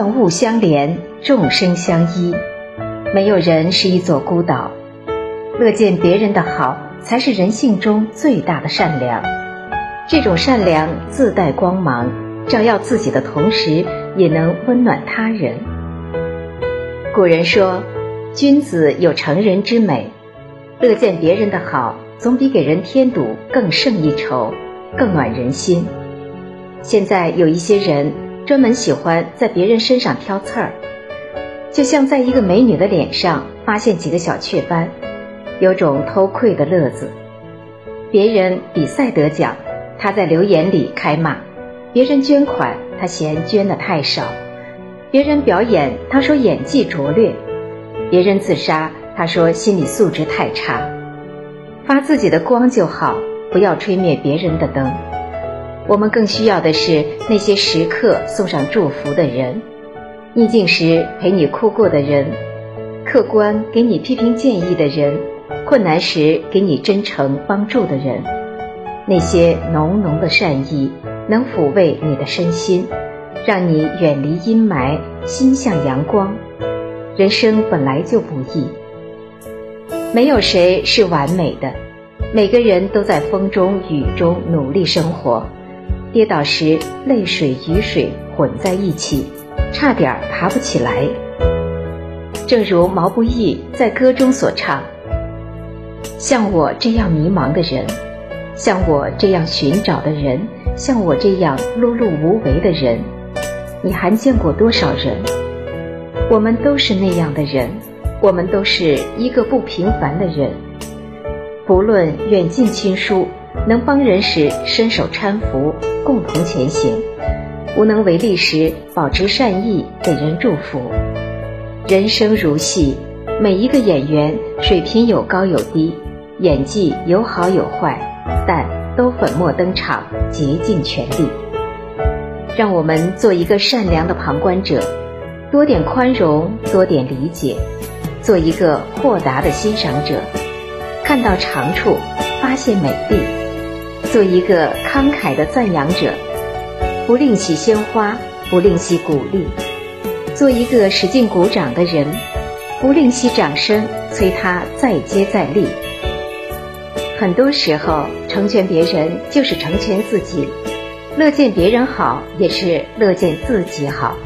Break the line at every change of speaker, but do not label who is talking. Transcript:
万物相连，众生相依，没有人是一座孤岛。乐见别人的好，才是人性中最大的善良。这种善良自带光芒，照耀自己的同时，也能温暖他人。古人说：“君子有成人之美。”乐见别人的好，总比给人添堵更胜一筹，更暖人心。现在有一些人。专门喜欢在别人身上挑刺儿，就像在一个美女的脸上发现几个小雀斑，有种偷窥的乐子。别人比赛得奖，他在留言里开骂；别人捐款，他嫌捐的太少；别人表演，他说演技拙劣；别人自杀，他说心理素质太差。发自己的光就好，不要吹灭别人的灯。我们更需要的是那些时刻送上祝福的人，逆境时陪你哭过的人，客观给你批评建议的人，困难时给你真诚帮助的人，那些浓浓的善意能抚慰你的身心，让你远离阴霾，心向阳光。人生本来就不易，没有谁是完美的，每个人都在风中雨中努力生活。跌倒时，泪水、雨水混在一起，差点爬不起来。正如毛不易在歌中所唱：“像我这样迷茫的人，像我这样寻找的人，像我这样碌碌无为的人，你还见过多少人？我们都是那样的人，我们都是一个不平凡的人。不论远近亲疏。”能帮人时，伸手搀扶，共同前行；无能为力时，保持善意，给人祝福。人生如戏，每一个演员水平有高有低，演技有好有坏，但都粉墨登场，竭尽全力。让我们做一个善良的旁观者，多点宽容，多点理解，做一个豁达的欣赏者，看到长处，发现美丽。做一个慷慨的赞扬者，不吝惜鲜花，不吝惜鼓励；做一个使劲鼓掌的人，不吝惜掌声，催他再接再厉。很多时候，成全别人就是成全自己，乐见别人好，也是乐见自己好。